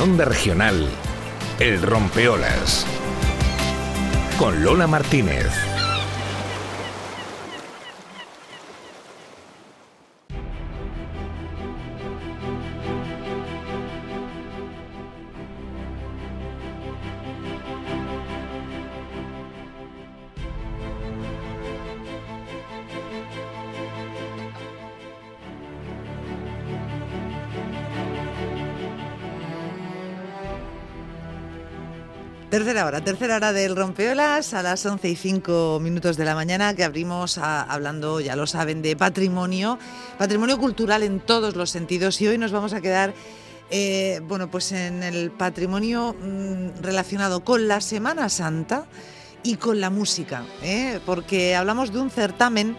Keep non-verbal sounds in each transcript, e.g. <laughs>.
Onda Regional, El Rompeolas, con Lola Martínez. Tercera hora, tercera hora del Rompeolas a las 11 y 5 minutos de la mañana que abrimos hablando, ya lo saben, de patrimonio, patrimonio cultural en todos los sentidos y hoy nos vamos a quedar, eh, bueno, pues en el patrimonio mm, relacionado con la Semana Santa y con la música, ¿eh? porque hablamos de un certamen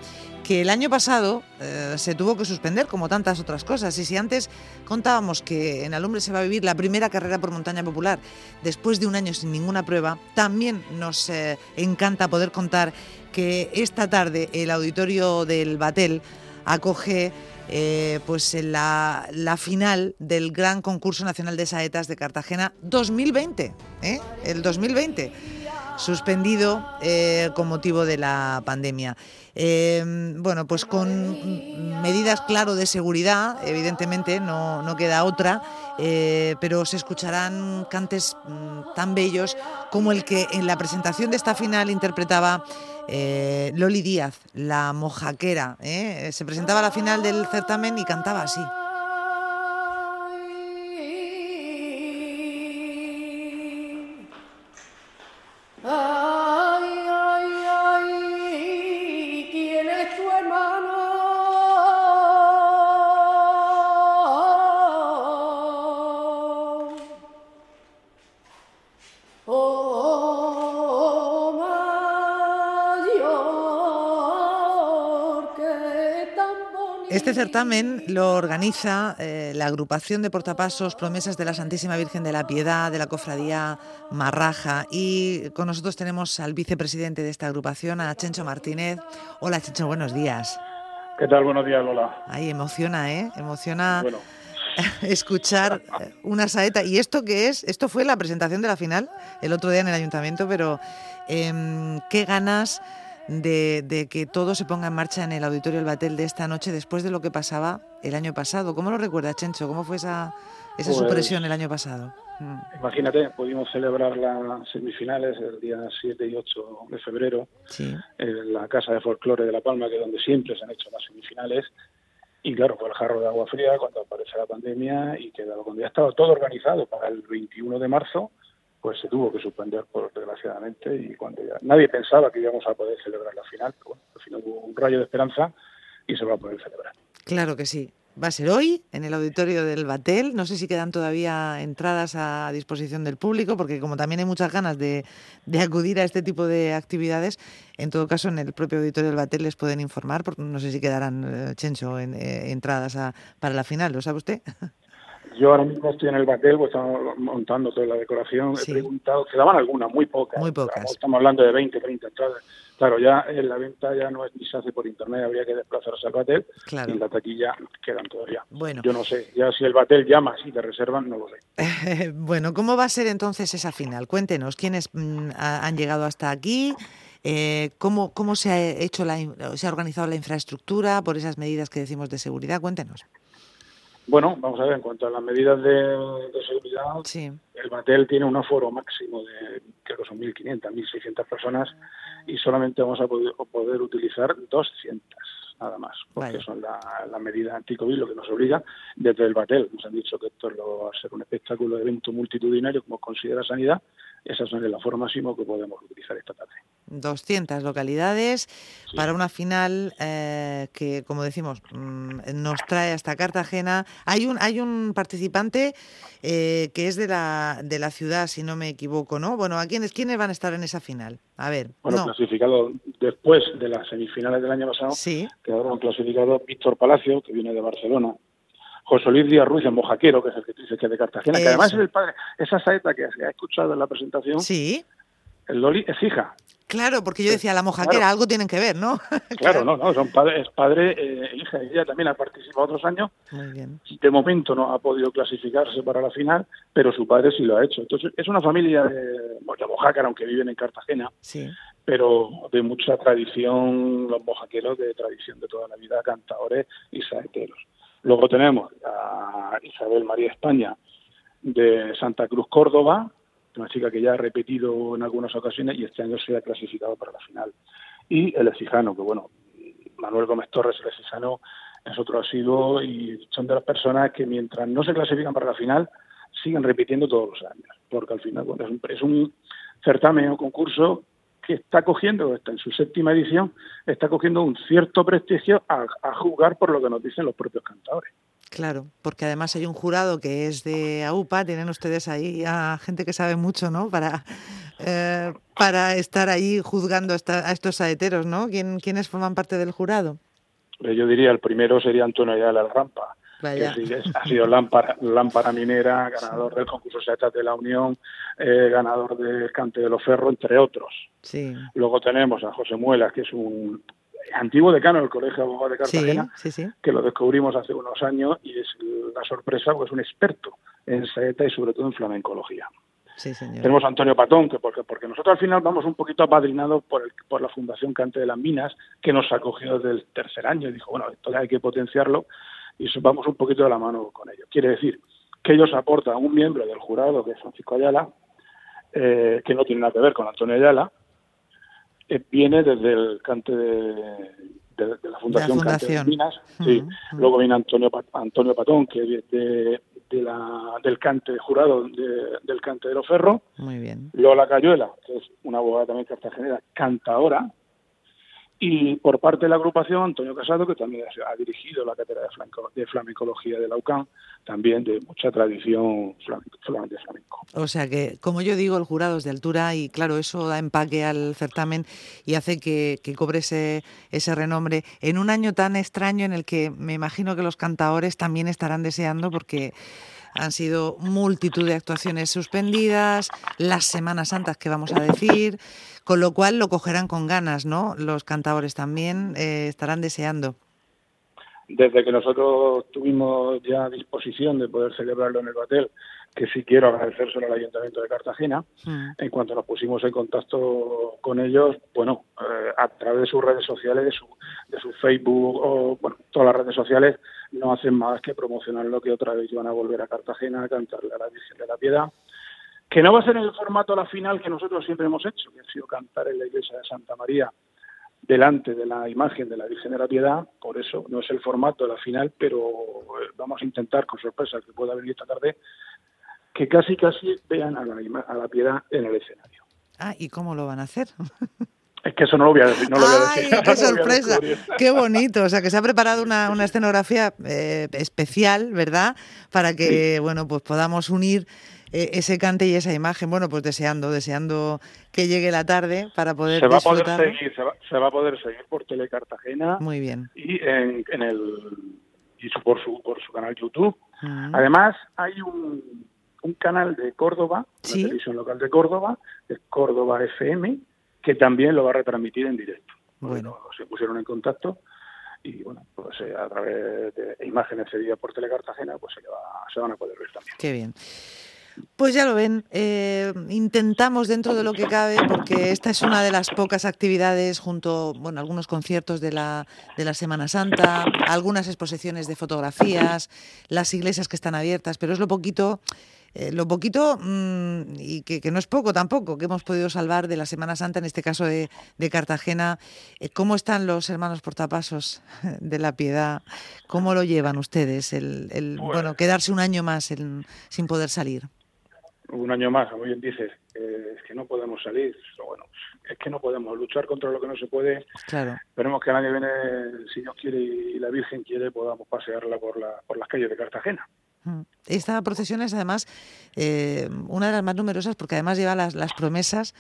que el año pasado eh, se tuvo que suspender como tantas otras cosas. Y si antes contábamos que en Alumbre se va a vivir la primera carrera por montaña popular después de un año sin ninguna prueba, también nos eh, encanta poder contar que esta tarde el auditorio del Batel acoge eh, pues la, final del Gran Concurso Nacional de Saetas de Cartagena 2020, el 2020, suspendido con motivo de la pandemia. Em, bueno, pues con medidas, claro, de seguridad, evidentemente, no, no queda otra, eh, pero se escucharán cantes mm, tan bellos como el que en la presentación de esta final interpretaba eh, Loli Díaz, la mojaquera. ¿eh? Se presentaba a la final del certamen y cantaba así. Este certamen lo organiza eh, la agrupación de portapasos Promesas de la Santísima Virgen de la Piedad de la Cofradía Marraja y con nosotros tenemos al vicepresidente de esta agrupación, a Chencho Martínez. Hola Chencho, buenos días. ¿Qué tal? Buenos días, Lola. Ay, emociona, ¿eh? Emociona <laughs> escuchar eh, una saeta. ¿Y esto qué es? Esto fue la presentación de la final el otro día en el ayuntamiento, pero em, qué ganas de, que todo se ponga en marcha en el Auditorio El Batel de esta noche después de lo que pasaba el año pasado. ¿Cómo lo recuerda, Chencho? ¿Cómo fue esa, esa pues, supresión el año pasado? Mm. Imagínate, pudimos celebrar las semifinales el día 7 y 8 de febrero en la Casa de Folclore de La Palma, que es donde siempre se han hecho las semifinales. Y claro, fue el jarro de agua fría cuando aparece la pandemia y que cuando ya estaba todo organizado para el 21 de marzo, pues se tuvo que suspender, por desgraciadamente, y cuando ya nadie pensaba que íbamos a poder celebrar la final, pero bueno, al final hubo un rayo de esperanza y se va a poder celebrar. Claro que sí. Va a ser hoy en el auditorio del Batel. No sé si quedan todavía entradas a disposición del público, porque como también hay muchas ganas de, acudir a este tipo de actividades, en todo caso en el propio auditorio del Batel les pueden informar, porque no sé si quedarán, eh, Chencho, en, eh, entradas para la final. ¿Lo sabe usted? <laughs> Yo ahora mismo estoy en el Batel, pues estamos montando toda la decoración. He preguntado, quedaban algunas, muy pocas. Muy pocas. Estamos hablando de 20, 30 entradas. Claro, ya en la venta ya no es ni se hace por internet, habría que desplazarse al Batel. Claro. Y en la taquilla quedan todavía. Bueno. Yo no sé, ya si el Batel llama, si te reservan, no lo sé. <laughs> bueno, ¿cómo va a ser entonces esa final? Cuéntenos, ¿quiénes mm, han llegado hasta aquí? Eh, ¿cómo, ¿Cómo se ha hecho la, se ha organizado la infraestructura por esas medidas que decimos de seguridad? Cuéntenos. Bueno, vamos a ver, en cuanto a las medidas de, seguridad, el Batel tiene un aforo máximo de, creo que son 1.500, 1.600 personas y solamente vamos a poder, utilizar 200 nada más, porque son la, la medida anti-COVID lo que nos obliga desde el Batel. Nos han dicho que esto va a ser un espectáculo de evento multitudinario como considera sanidad esas son el aforo máximo que podemos utilizar esta tarde. 200 localidades para una final eh, que, como decimos, mm, nos trae hasta Cartagena. Hay un hay un participante eh, que es de la de la ciudad, si no me equivoco, ¿no? Bueno, ¿a quiénes quiénes van a estar en esa final? A ver. Bueno, clasificado después de las semifinales del año pasado, sí. quedaron clasificados Víctor Palacio, que viene de Barcelona, José Luis Díaz Ruiz en Mojaquero, que es el que dice que es de Cartagena, que además es el padre, esa saeta que se ha escuchado en la presentación, sí. El Loli es hija. Claro, porque yo decía, la mojaquera, algo tienen que ver, ¿no? <laughs> claro, no, no, son padres, padre e hija. Ella también ha participado otros años. Muy bien. De momento no ha podido clasificarse para la final, pero su padre sí lo ha hecho. Entonces, es una familia de, de mojácar, aunque viven en Cartagena. Sí. Pero de mucha tradición, los mojaqueros de tradición de toda la vida, cantadores y saeteros. Luego tenemos a Isabel María España de Santa Cruz, Córdoba, una chica que ya ha repetido en algunas ocasiones y este año se ha clasificado para la final. Y el Ecijano, que bueno, Manuel Gómez Torres, el Ecijano, es otro asiduo y son de las personas que mientras no se clasifican para la final, siguen repitiendo todos los años, porque al final bueno, es, un, certamen o concurso que está cogiendo, está en su séptima edición, está cogiendo un cierto prestigio a, a jugar por lo que nos dicen los propios cantadores. Claro, porque además hay un jurado que es de AUPA, tienen ustedes ahí a gente que sabe mucho, ¿no? Para, eh, para estar ahí juzgando a estos saeteros, ¿no? ¿Quién, ¿Quiénes forman parte del jurado? Yo diría, el primero sería Antonio Ayala Rampa, que ha sido lámpara, lámpara, minera, ganador del concurso Saetas de la Unión, eh, ganador del Cante de los Ferros, entre otros. Sí. Luego tenemos a José Muelas, que es un antiguo decano del Colegio de Abogados de Cartagena, que lo descubrimos hace unos años y es una sorpresa, pues es un experto en saeta y sobre todo en flamencología. Tenemos a Antonio Patón, que porque, porque nosotros al final vamos un poquito apadrinados por, el, por la Fundación Cante de las Minas, que nos acogió desde el tercer año y dijo, bueno, esto hay que potenciarlo y vamos un poquito de la mano con ellos. Quiere decir que ellos aportan un miembro del jurado, que es Francisco Ayala, eh, que no tiene nada que ver con Antonio Ayala, eh, viene desde el cante de, la Fundación, Cante de Minas. Sí. Luego viene Antonio, Antonio Patón, que es de, la, del cante jurado del cante de los ferros. Muy bien. Lola Cayuela, que es una abogada también cartagenera, cantadora, y por parte de la agrupación, Antonio Casado, que también ha dirigido la cátedra de, flamencología de la UCAM, también de mucha tradición de flamenco. O sea que, como yo digo, el jurado es de altura y claro, eso da empaque al certamen y hace que, cobre ese, ese renombre en un año tan extraño en el que me imagino que los cantadores también estarán deseando porque han sido multitud de actuaciones suspendidas, las Semanas Santas que vamos a decir, con lo cual lo cogerán con ganas, ¿no? Los cantadores también eh, estarán deseando. Desde que nosotros tuvimos ya disposición de poder celebrarlo en el hotel, que sí quiero agradecérselo al Ayuntamiento de Cartagena, mm. en cuanto nos pusimos en contacto con ellos, bueno, eh, a través de sus redes sociales, de su, de su Facebook o, bueno, todas las redes sociales, no hacen más que promocionar lo que otra vez iban a volver a Cartagena a cantarle a la Virgen de la Piedad que no va a ser en el formato la final que nosotros siempre hemos hecho, que ha sido cantar en la iglesia de Santa María delante de la imagen de la Virgen de la Piedad, por eso no es el formato de la final, pero eh, vamos a intentar, con sorpresa que pueda venir esta tarde, que casi casi vean a la, a la Piedad en el escenario. Ah, ¿y cómo lo van a hacer? <laughs> Que eso no lo voy a decir. No lo voy a decir ¡Qué <laughs> sorpresa! ¡Qué bonito! O sea, que se ha preparado una, una escenografía eh, especial, ¿verdad? Para que, bueno, pues podamos unir eh, ese cante y esa imagen. Bueno, pues deseando, deseando que llegue la tarde para poder se va a poder seguir, se va, a poder seguir por Tele Cartagena. Muy bien. Y en, el y por su por su canal YouTube. Mm. Además hay un, un canal de Córdoba, ¿Sí? la televisión local de Córdoba, de Córdoba FM, que también lo va a retransmitir en directo. Bueno, se pusieron en contacto y bueno, pues eh, a través de imágenes seguidas por Tele Cartagena, pues se, va, se van a poder ver también. Qué bien. Pues ya lo ven, eh, intentamos dentro de lo que cabe, porque esta es una de las pocas actividades junto, bueno, algunos conciertos de la, de la Semana Santa, algunas exposiciones de fotografías, las iglesias que están abiertas, pero es lo poquito, eh, lo poquito, mm, y que, no es poco tampoco, que hemos podido salvar de la Semana Santa, en este caso de, Cartagena. Eh, ¿Cómo están los hermanos portapasos <laughs> de la piedad? ¿Cómo lo llevan ustedes, el, el bueno, quedarse un año más sin poder salir? un año más, como bien dices, es que no podemos salir, bueno, es que no podemos luchar contra lo que no se puede. Claro. Esperemos que el año viene, si Dios quiere y la Virgen quiere, podamos pasearla por, la, por las calles de Cartagena. Esta procesión es además eh, una de las más numerosas porque además lleva las, las promesas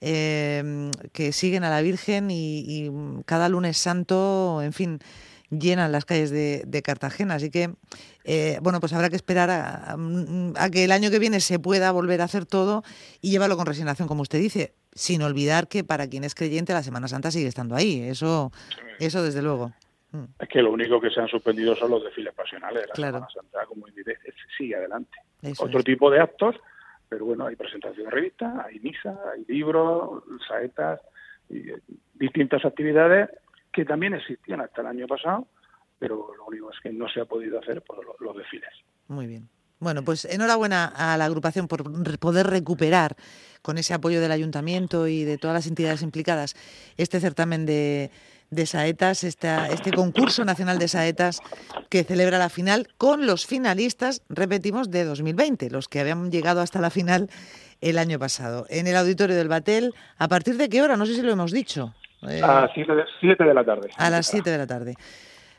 eh, que siguen a la Virgen y, y cada lunes santo, en fin, llenan las calles de, Cartagena. Así que, eh, bueno, pues habrá que esperar a, que el año que viene se pueda volver a hacer todo y llevarlo con resignación, como usted dice. sin olvidar que para quien es creyente la Semana Santa sigue estando ahí, eso, eso desde luego. Mm. Es que lo único que se han suspendido son los desfiles pasionales de la Semana Santa, como sigue adelante. Otro tipo de actos, pero bueno, hay presentación de revistas, hay misa, hay libros, saetas, y, eh, distintas actividades que también existían hasta el año pasado, pero lo único es que no se ha podido hacer por los desfiles. Muy bien. Bueno, pues enhorabuena a la agrupación por poder recuperar con ese apoyo del ayuntamiento y de todas las entidades implicadas este certamen de, saetas, este concurso nacional de saetas que celebra la final con los finalistas, repetimos, de 2020, los que habían llegado hasta la final el año pasado. En el auditorio del Batel, ¿a partir de qué hora? No sé si lo hemos dicho. a las 7 de la tarde. A las 7 de la tarde.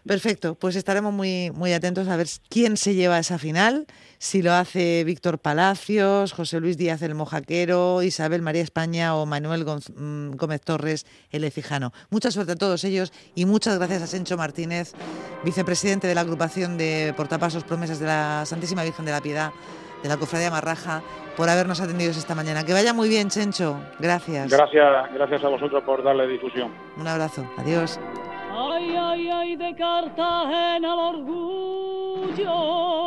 Perfecto, pues estaremos muy, muy atentos a ver quién se lleva esa final, si lo hace Víctor Palacios, José Luis Díaz el Mojaquero, Isabel María España o Manuel mm, Gómez Torres el Ecijano. Mucha suerte a todos ellos y muchas gracias a Sencho Martínez, vicepresidente de la agrupación de Portapasos Promesas de la Santísima Virgen de la Piedad de la Cofradía Marraja por habernos atendido esta mañana. Que vaya muy bien, Chencho. Gracias. Gracias, gracias a vosotros por darle difusión. Un abrazo. Adiós. Ay, ay, ay, de Cartagena el orgullo.